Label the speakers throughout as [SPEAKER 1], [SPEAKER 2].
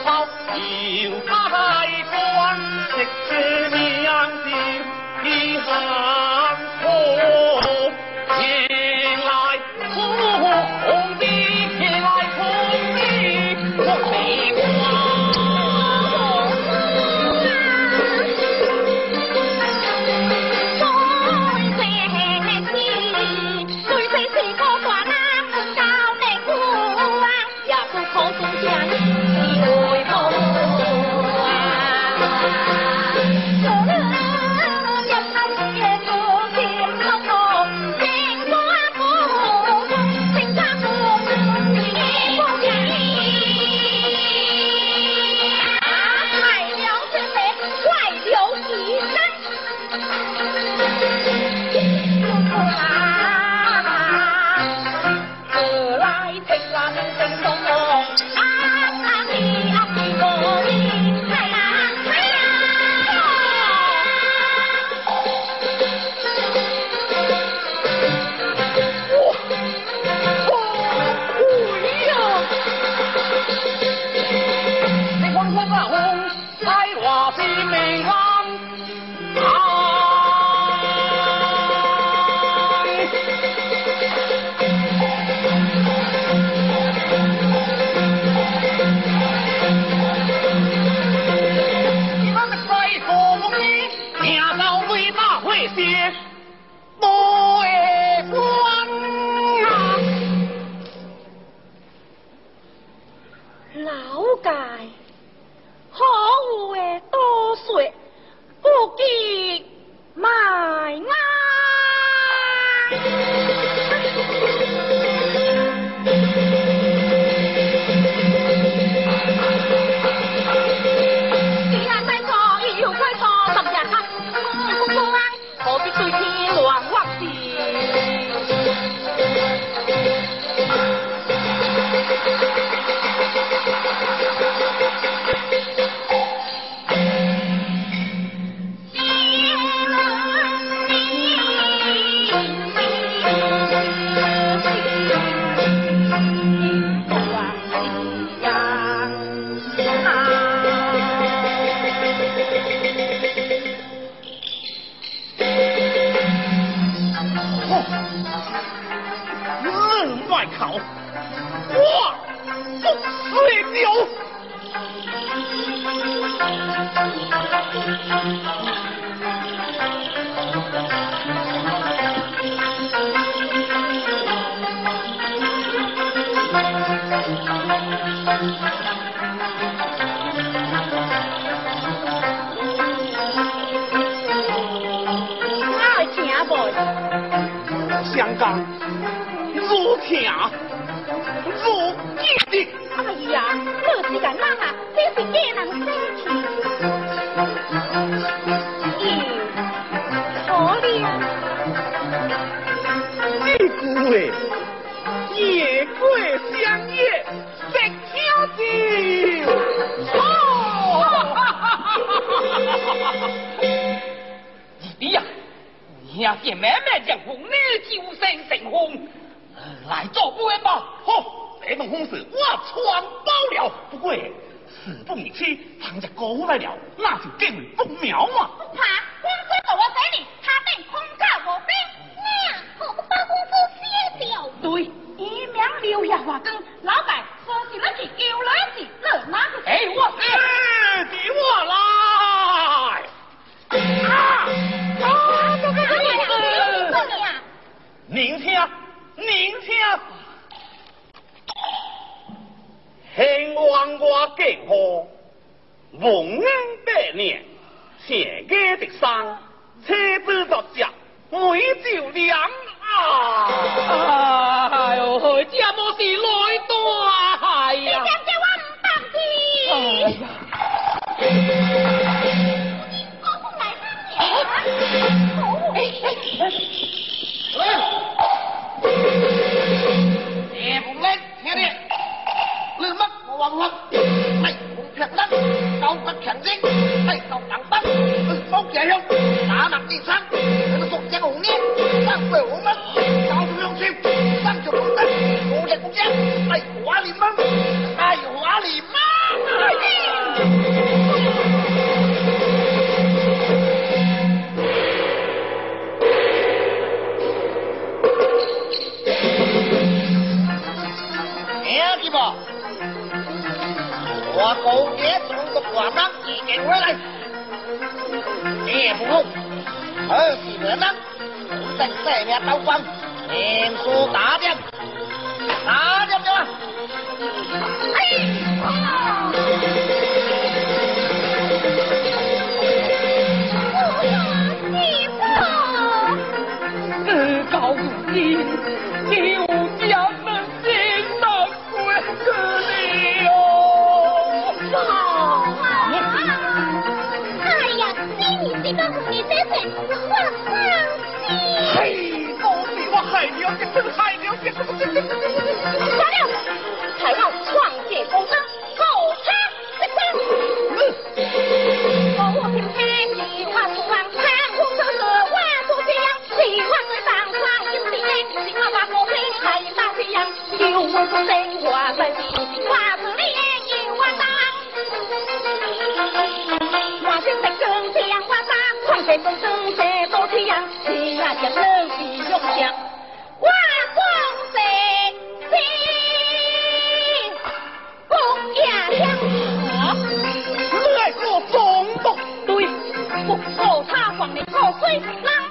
[SPEAKER 1] 包，有他在官，这个娘子厉。
[SPEAKER 2] 祝你家那幸福庆隆隆，全家福，全家福，福气。啊，海鸟之飞，快就起身。啊，何来青蛙鸣声隆？Bye.
[SPEAKER 1] 爱
[SPEAKER 2] 情不
[SPEAKER 1] 香港如此如今的
[SPEAKER 2] 哎呀我是个妈妈这是给人生
[SPEAKER 1] 慢慢讲将红女救成功，来做官吧。好，这种婚事我全包了。不过事不宜迟，倘若过来了，那就更为不妙嘛。
[SPEAKER 2] 不怕，光说在我这里，他便空家我兵。娘，何不把公子写掉？对，一秒留下话根，老板说起了去，又来去，这哪个？哎，我。
[SPEAKER 1] 我敬惑。百年，谢家的山，车子作家，美酒两啊！哎呦，这么是来多啊！叫
[SPEAKER 2] 我唔。哎呀，我来！
[SPEAKER 3] con lắm. Mày cũng thiệt lắm. Tao bắt khẳng giết mày tặng bắt. Ừ, không chạy không? Đã mặt đi. 我高爹从个瓜当一点回来，也不够，二十个当，等这边刀光，连说打掉，打掉掉啊！
[SPEAKER 2] 哎。Công dân sẽ cho thi hành thì là việc lớn 浪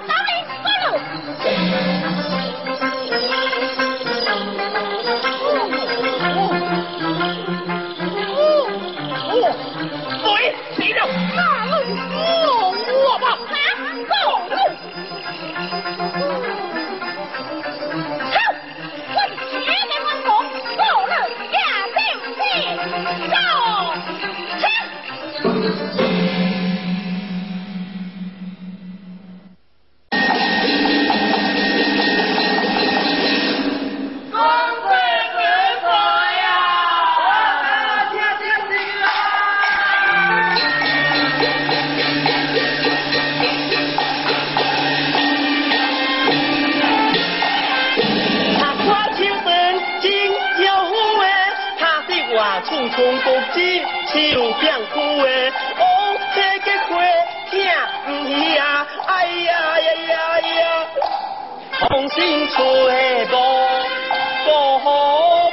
[SPEAKER 4] 哎呀哎呀呀呀。呀红杏出东方红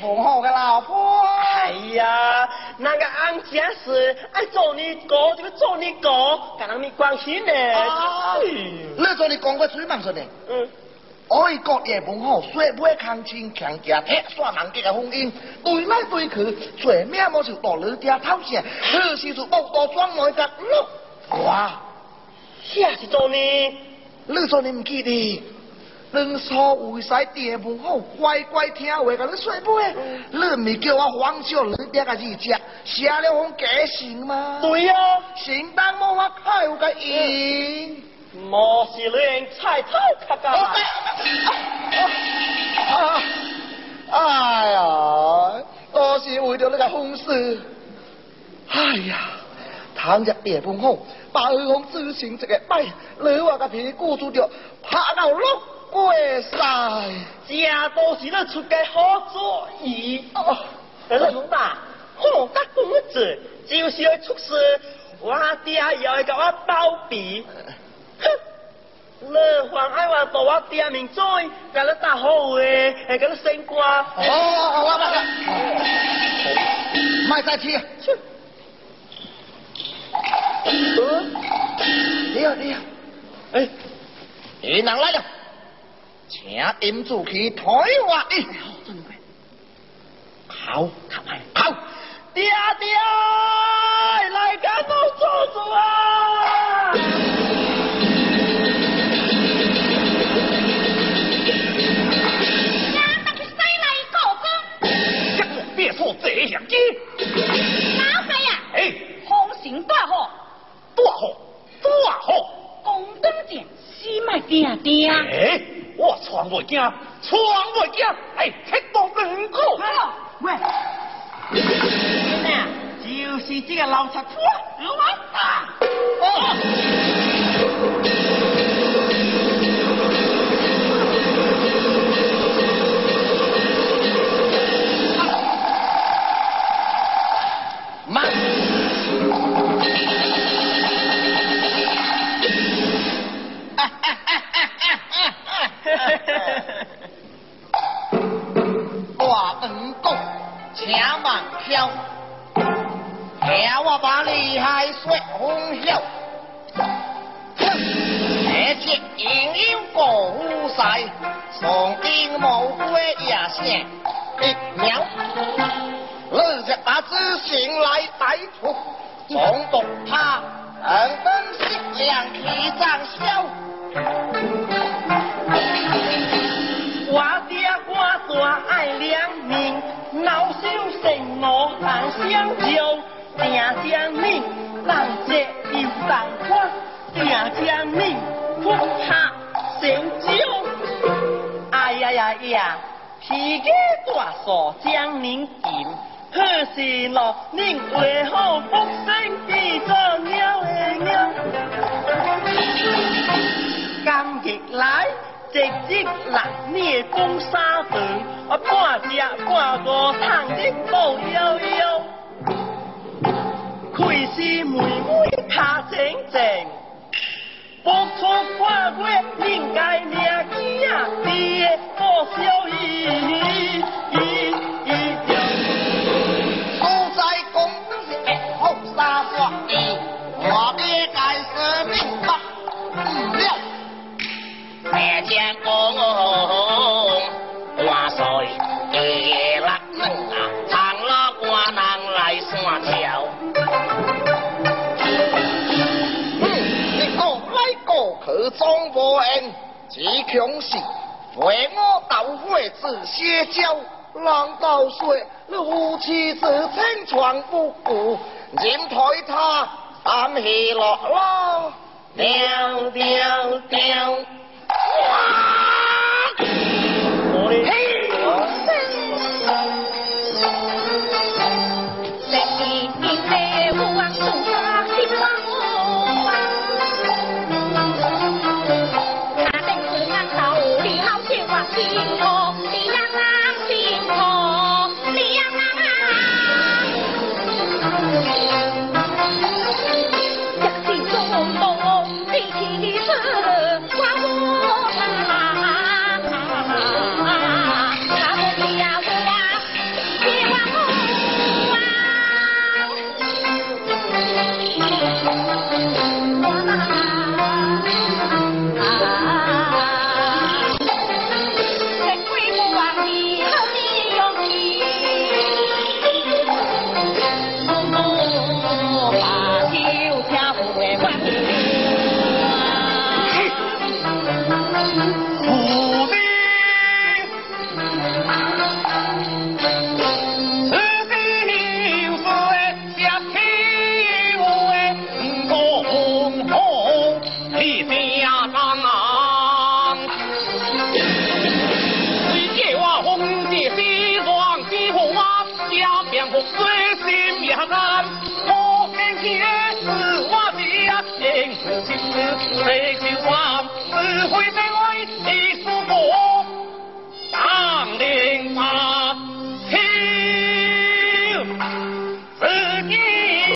[SPEAKER 3] 不好个老婆。哎
[SPEAKER 4] 呀，那个安家是爱做你哥就做你哥，跟人没关系呢。
[SPEAKER 3] 你做你讲过最慢说的。
[SPEAKER 4] 嗯。
[SPEAKER 3] 爱国也不好，说不会抗清强家，铁刷人家的婚姻，对来对去，最命莫就落了家头上，可是就不多装来个咯。哇，
[SPEAKER 4] 下是做呢？
[SPEAKER 3] 你做你唔记得？当初为啥爹不好，乖乖听话，甲你说背？你唔是叫我黄小你爹个字只，写了封假信吗？
[SPEAKER 4] 对呀，
[SPEAKER 3] 信当我我开有个印，
[SPEAKER 4] 莫是连菜头卡噶。
[SPEAKER 3] 哎呀，都是为了那个风事。哎呀，倘若爹不好，把二公子行一个拜，你话个屁股拄着拍到落。过晒，
[SPEAKER 4] 这都是咱出家好主意。哦，老大，好甲公子，就是要出事，我爹又会给我包庇。哼，你还爱话把我爹名做，甲你打好话，会甲你升官。哦，
[SPEAKER 3] 我我，卖再去。你好，你好。
[SPEAKER 4] 哎，
[SPEAKER 3] 云南来了。请银主去台湾，好，好，好，
[SPEAKER 4] 爹爹，来干我做主啊！
[SPEAKER 1] 别说这这样子。老
[SPEAKER 2] 师呀，
[SPEAKER 1] 哎，
[SPEAKER 2] 风行大好，
[SPEAKER 1] 大好，大好。
[SPEAKER 2] 公灯前，死卖爹爹。
[SPEAKER 1] 哎，我闯未惊，闯未惊，哎，吃到两个。
[SPEAKER 4] 喂，呐，就是这个老贼婆，我打。
[SPEAKER 3] 大日日把知行来逮捕，总督他等等 sik 量气长消。
[SPEAKER 4] 我爹我大爱良民，恼羞成怒难相救，正将你当这又当花，正将你扑下成酒。哎呀呀呀，皮家大嫂将您禁，可是咯，您为何不生变作鸟的鸟？今日来。直直来，你公沙饭，啊半只半个汤的都悠悠，开始妹妹卡整整，不出半月应该命机啊，爹不小意。
[SPEAKER 3] 只强势，为我斗会子写交，难道说你夫妻之情全不顾，任台他暗喜乐啦，
[SPEAKER 4] 掉掉掉。